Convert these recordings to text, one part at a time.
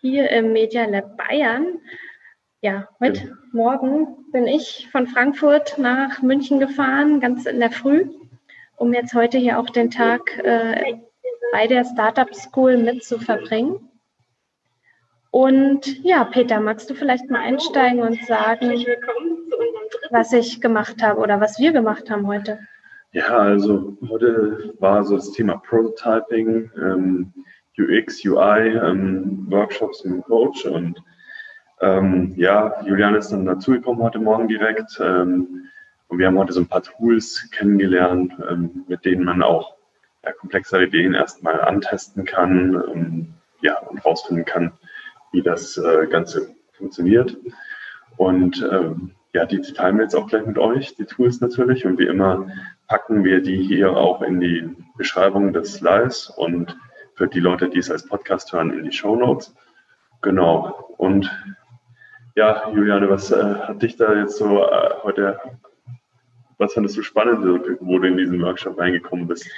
hier im Media Lab Bayern. Ja, heute ja. Morgen bin ich von Frankfurt nach München gefahren, ganz in der Früh, um jetzt heute hier auch den Tag äh, bei der Startup School mit zu verbringen. Und ja, Peter, magst du vielleicht mal einsteigen und sagen, was ich gemacht habe oder was wir gemacht haben heute? Ja, also heute war so das Thema Prototyping. Ähm, UX, UI, ähm, Workshops mit dem Coach und ähm, ja, Julian ist dann dazugekommen heute Morgen direkt ähm, und wir haben heute so ein paar Tools kennengelernt, ähm, mit denen man auch ja, komplexere Ideen erstmal antesten kann ähm, ja, und rausfinden kann, wie das äh, Ganze funktioniert. Und ähm, ja, die teilen wir jetzt auch gleich mit euch, die Tools natürlich. Und wie immer packen wir die hier auch in die Beschreibung des Lives und für die Leute, die es als Podcast hören, in die Show Notes. Genau. Und ja, Juliane, was äh, hat dich da jetzt so äh, heute, was fandest du spannend, wo du in diesen Workshop reingekommen bist?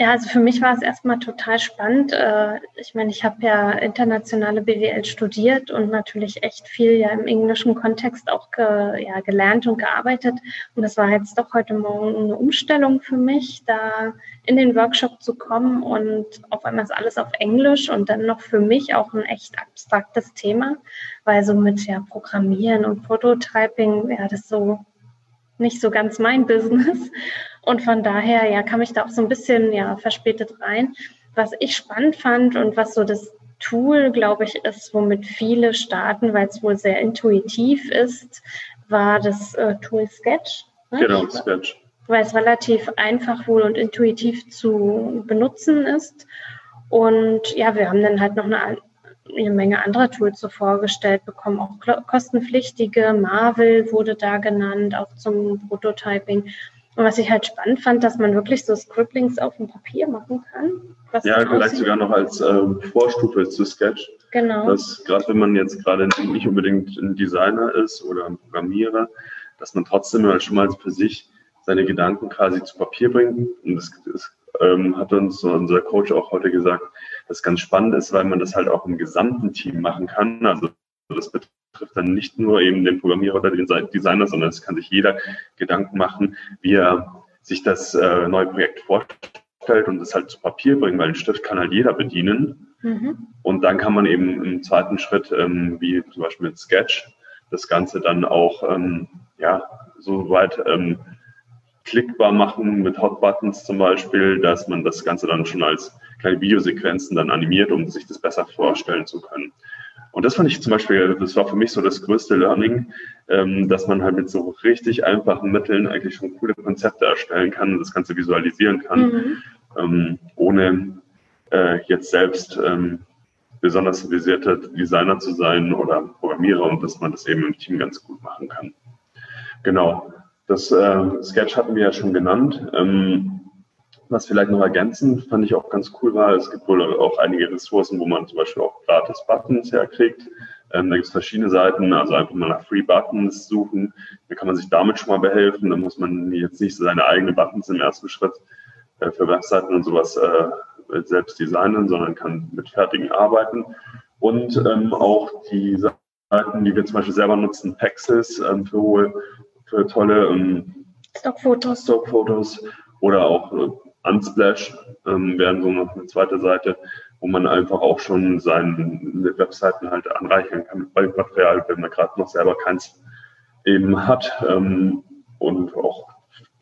Ja, also für mich war es erstmal total spannend. Äh, ich meine, ich habe ja internationale BWL studiert und natürlich echt viel ja im englischen Kontext auch ge, ja, gelernt und gearbeitet. Und das war jetzt doch heute Morgen eine Umstellung für mich, da in den Workshop zu kommen und auf einmal ist alles auf Englisch und dann noch für mich auch ein echt abstraktes Thema, weil so mit ja Programmieren und Prototyping, ja, das so nicht so ganz mein Business. Und von daher, ja, kam ich da auch so ein bisschen, ja, verspätet rein. Was ich spannend fand und was so das Tool, glaube ich, ist, womit viele starten, weil es wohl sehr intuitiv ist, war das äh, Tool Sketch. Ne? Genau, Sketch. Weil es relativ einfach wohl und intuitiv zu benutzen ist. Und ja, wir haben dann halt noch eine eine Menge anderer Tools so vorgestellt bekommen, auch kostenpflichtige. Marvel wurde da genannt, auch zum Prototyping. Und was ich halt spannend fand, dass man wirklich so Scribblings auf dem Papier machen kann. ja, vielleicht sogar noch als ähm, Vorstufe zu Sketch. Genau. Dass gerade wenn man jetzt gerade nicht unbedingt ein Designer ist oder ein Programmierer, dass man trotzdem mal schon mal für sich seine Gedanken quasi zu Papier bringt. Und das, das ähm, hat uns unser Coach auch heute gesagt, das ganz spannend ist, weil man das halt auch im gesamten Team machen kann. Also das betrifft dann nicht nur eben den Programmierer oder den Designer, sondern es kann sich jeder Gedanken machen, wie er sich das äh, neue Projekt vorstellt und es halt zu Papier bringen, weil den Stift kann halt jeder bedienen. Mhm. Und dann kann man eben im zweiten Schritt, ähm, wie zum Beispiel mit Sketch, das Ganze dann auch ähm, ja, so weit ähm, klickbar machen mit Hotbuttons zum Beispiel, dass man das Ganze dann schon als kleine Videosequenzen dann animiert, um sich das besser vorstellen zu können. Und das fand ich zum Beispiel, das war für mich so das größte Learning, ähm, dass man halt mit so richtig einfachen Mitteln eigentlich schon coole Konzepte erstellen kann und das Ganze visualisieren kann, mhm. ähm, ohne äh, jetzt selbst ähm, besonders visierter Designer zu sein oder Programmierer und dass man das eben im Team ganz gut machen kann. Genau. Das äh, Sketch hatten wir ja schon genannt. Ähm, was vielleicht noch ergänzend fand ich auch ganz cool war, es gibt wohl auch einige Ressourcen, wo man zum Beispiel auch gratis Buttons herkriegt. Ähm, da gibt es verschiedene Seiten, also einfach mal nach Free Buttons suchen. Da kann man sich damit schon mal behelfen. Da muss man jetzt nicht seine eigenen Buttons im ersten Schritt äh, für Webseiten und sowas äh, selbst designen, sondern kann mit fertigen arbeiten. Und ähm, auch die Seiten, die wir zum Beispiel selber nutzen, Paxis ähm, für für tolle ähm, Stockfotos. Stockfotos oder auch äh, Unsplash ähm, wären so noch eine zweite Seite, wo man einfach auch schon seine Webseiten halt anreichern kann mit Bildmaterial, wenn man gerade noch selber keins eben hat. Ähm, und auch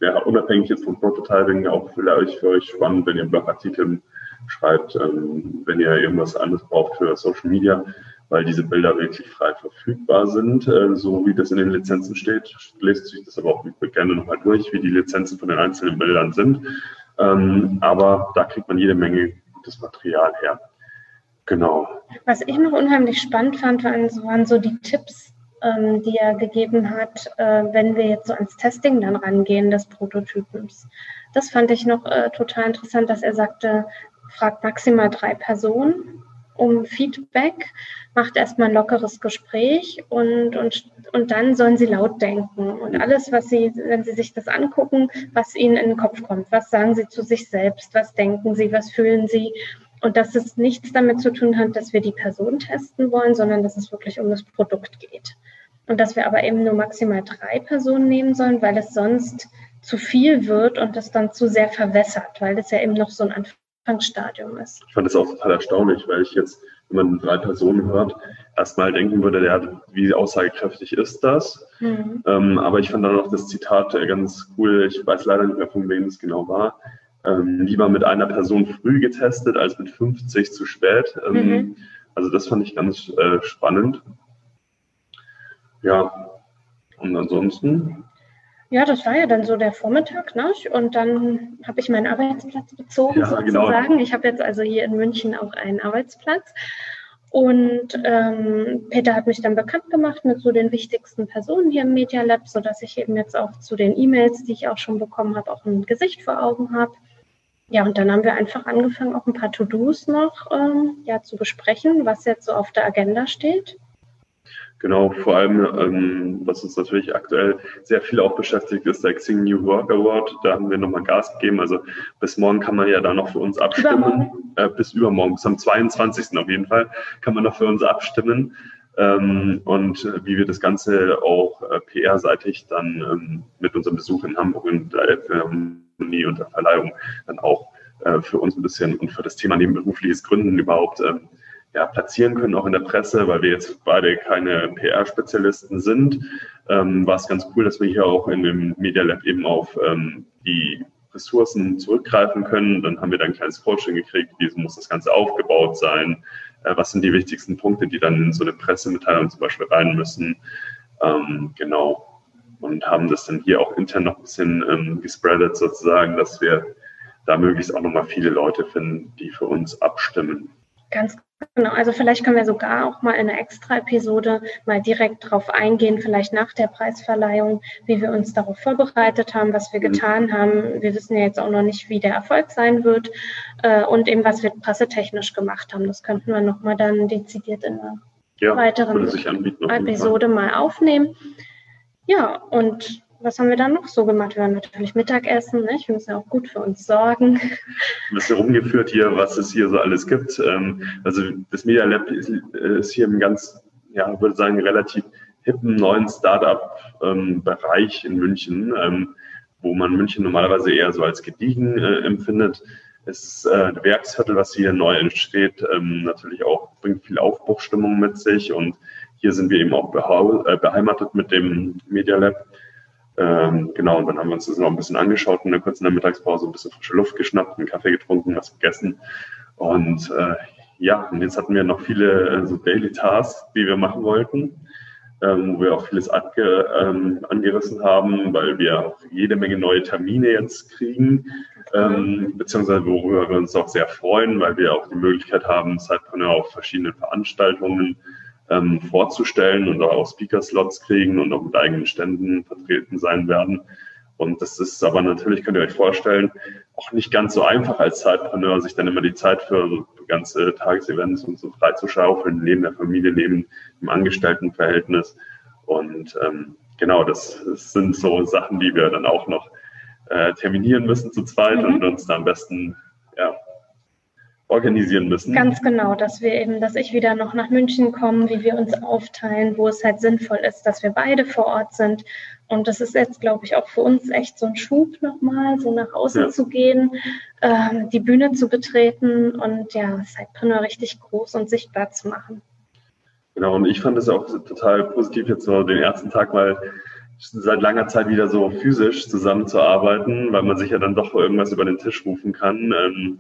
ja, unabhängig jetzt vom Prototyping auch vielleicht für euch spannend, wenn ihr Blogartikel schreibt, ähm, wenn ihr irgendwas anderes braucht für Social Media, weil diese Bilder wirklich frei verfügbar sind, äh, so wie das in den Lizenzen steht. Lest sich das aber auch gerne nochmal durch, wie die Lizenzen von den einzelnen Bildern sind. Ähm, aber da kriegt man jede Menge gutes Material her. Genau. Was ich noch unheimlich spannend fand, waren, waren so die Tipps, ähm, die er gegeben hat, äh, wenn wir jetzt so ans Testing dann rangehen des Prototypens. Das fand ich noch äh, total interessant, dass er sagte, fragt maximal drei Personen um Feedback, macht erstmal ein lockeres Gespräch und, und, und dann sollen sie laut denken. Und alles, was sie, wenn sie sich das angucken, was ihnen in den Kopf kommt, was sagen sie zu sich selbst, was denken sie, was fühlen sie. Und dass es nichts damit zu tun hat, dass wir die Person testen wollen, sondern dass es wirklich um das Produkt geht. Und dass wir aber eben nur maximal drei Personen nehmen sollen, weil es sonst zu viel wird und es dann zu sehr verwässert, weil es ja eben noch so ein Anfangsstadium ist. Ich fand das auch total erstaunlich, weil ich jetzt, wenn man drei Personen hört, erstmal denken würde, der, wie aussagekräftig ist das? Mhm. Ähm, aber ich fand dann noch das Zitat ganz cool. Ich weiß leider nicht mehr, von wem es genau war. Ähm, lieber mit einer Person früh getestet als mit 50 zu spät. Ähm, mhm. Also das fand ich ganz äh, spannend. Ja, und ansonsten ja, das war ja dann so der Vormittag, ne? Und dann habe ich meinen Arbeitsplatz bezogen, ja, genau. sozusagen. Genau. Ich habe jetzt also hier in München auch einen Arbeitsplatz. Und ähm, Peter hat mich dann bekannt gemacht mit so den wichtigsten Personen hier im Media Lab, sodass ich eben jetzt auch zu den E-Mails, die ich auch schon bekommen habe, auch ein Gesicht vor Augen habe. Ja, und dann haben wir einfach angefangen, auch ein paar To-Dos noch ähm, ja, zu besprechen, was jetzt so auf der Agenda steht. Genau, vor allem, ähm, was uns natürlich aktuell sehr viel auch beschäftigt, ist der Xing New Work Award. Da haben wir nochmal Gas gegeben. Also bis morgen kann man ja da noch für uns abstimmen. Äh, bis übermorgen, bis am 22. auf jeden Fall, kann man noch für uns abstimmen. Ähm, und wie wir das Ganze auch äh, PR-seitig dann ähm, mit unserem Besuch in Hamburg und der Elbphilharmonie und der Verleihung dann auch äh, für uns ein bisschen und für das Thema nebenberufliches Gründen überhaupt ähm, ja, platzieren können, auch in der Presse, weil wir jetzt beide keine PR-Spezialisten sind, ähm, war es ganz cool, dass wir hier auch in dem Media Lab eben auf ähm, die Ressourcen zurückgreifen können. Dann haben wir da ein kleines Coaching gekriegt, wie muss das Ganze aufgebaut sein, äh, was sind die wichtigsten Punkte, die dann in so eine Pressemitteilung zum Beispiel rein müssen. Ähm, genau. Und haben das dann hier auch intern noch ein bisschen ähm, gespreadet sozusagen, dass wir da möglichst auch nochmal viele Leute finden, die für uns abstimmen. Ganz Genau, also vielleicht können wir sogar auch mal in einer Extra-Episode mal direkt darauf eingehen, vielleicht nach der Preisverleihung, wie wir uns darauf vorbereitet haben, was wir mhm. getan haben. Wir wissen ja jetzt auch noch nicht, wie der Erfolg sein wird äh, und eben, was wir pressetechnisch gemacht haben. Das könnten wir nochmal dann dezidiert in einer ja, weiteren Episode mal aufnehmen. Ja, und was haben wir dann noch so gemacht? Wir haben natürlich Mittagessen, nicht? wir müssen ja auch gut für uns sorgen. Ein bisschen rumgeführt hier, was es hier so alles gibt. Ähm, also das Media Lab ist hier im ganz, ja, ich würde sagen, relativ hippen neuen Startup-Bereich in München, ähm, wo man München normalerweise eher so als gediegen äh, empfindet. Es ist äh, ein Werksviertel, was hier neu entsteht, ähm, natürlich auch bringt viel Aufbruchstimmung mit sich und hier sind wir eben auch äh, beheimatet mit dem Media Lab. Ähm, genau, und dann haben wir uns das noch ein bisschen angeschaut in der Mittagspause ein bisschen frische Luft geschnappt, einen Kaffee getrunken, was gegessen. Und äh, ja, und jetzt hatten wir noch viele äh, so Daily Tasks, die wir machen wollten, ähm, wo wir auch vieles ange, ähm, angerissen haben, weil wir auch jede Menge neue Termine jetzt kriegen, ähm, beziehungsweise worüber wir uns auch sehr freuen, weil wir auch die Möglichkeit haben, Zeitpreneur auf verschiedenen Veranstaltungen ähm, vorzustellen und auch Speaker-Slots kriegen und auch mit eigenen Ständen vertreten sein werden. Und das ist aber natürlich, könnt ihr euch vorstellen, auch nicht ganz so einfach als Zeitpreneur, sich dann immer die Zeit für so ganze Tagesevents und so freizuschaufeln, neben der Familie, neben dem Angestelltenverhältnis. Und ähm, genau, das, das, sind so Sachen, die wir dann auch noch äh, terminieren müssen zu zweit mhm. und uns da am besten ja, organisieren müssen. Ganz genau, dass wir eben, dass ich wieder noch nach München komme, wie wir uns aufteilen, wo es halt sinnvoll ist, dass wir beide vor Ort sind. Und das ist jetzt, glaube ich, auch für uns echt so ein Schub nochmal, so nach außen ja. zu gehen, ähm, die Bühne zu betreten und ja, Sidepreneur richtig groß und sichtbar zu machen. Genau, und ich fand es auch total positiv, jetzt so den ersten Tag mal seit langer Zeit wieder so physisch zusammenzuarbeiten, weil man sich ja dann doch irgendwas über den Tisch rufen kann. Ähm,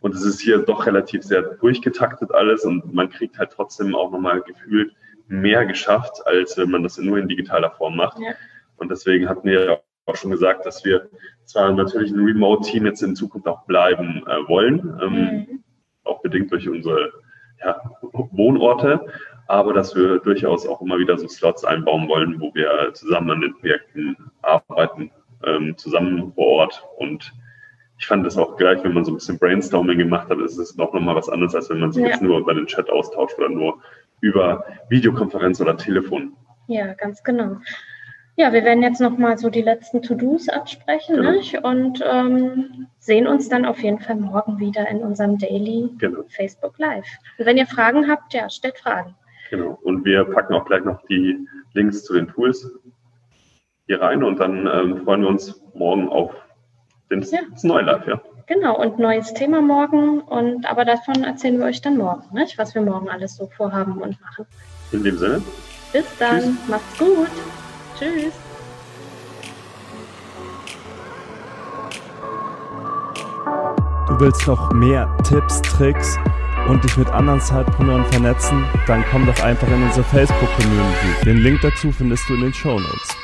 und es ist hier doch relativ sehr durchgetaktet alles und man kriegt halt trotzdem auch nochmal gefühlt mehr geschafft, als wenn man das nur in digitaler Form macht. Ja. Und deswegen hatten wir ja auch schon gesagt, dass wir zwar natürlich ein Remote-Team jetzt in Zukunft auch bleiben äh, wollen, ähm, mhm. auch bedingt durch unsere ja, Wohnorte, aber dass wir durchaus auch immer wieder so Slots einbauen wollen, wo wir zusammen an den Projekten arbeiten, ähm, zusammen vor Ort. Und ich fand das auch gleich, wenn man so ein bisschen Brainstorming gemacht hat, ist es doch nochmal was anderes, als wenn man sich ja. jetzt nur über den Chat austauscht oder nur über Videokonferenz oder Telefon. Ja, ganz genau. Ja, wir werden jetzt nochmal so die letzten To-Dos absprechen genau. nicht? und ähm, sehen uns dann auf jeden Fall morgen wieder in unserem Daily genau. Facebook Live. Und wenn ihr Fragen habt, ja, stellt Fragen. Genau. Und wir packen auch gleich noch die Links zu den Tools hier rein und dann ähm, freuen wir uns morgen auf den, ja. Live, ja. Genau, und neues Thema morgen. Und aber davon erzählen wir euch dann morgen, nicht? was wir morgen alles so vorhaben und machen. In dem Sinne. Bis dann. Tschüss. Macht's gut. Tschüss. Du willst noch mehr Tipps, Tricks und dich mit anderen Zeitpreneuren vernetzen? Dann komm doch einfach in unsere Facebook-Community. Den Link dazu findest du in den Show Notes.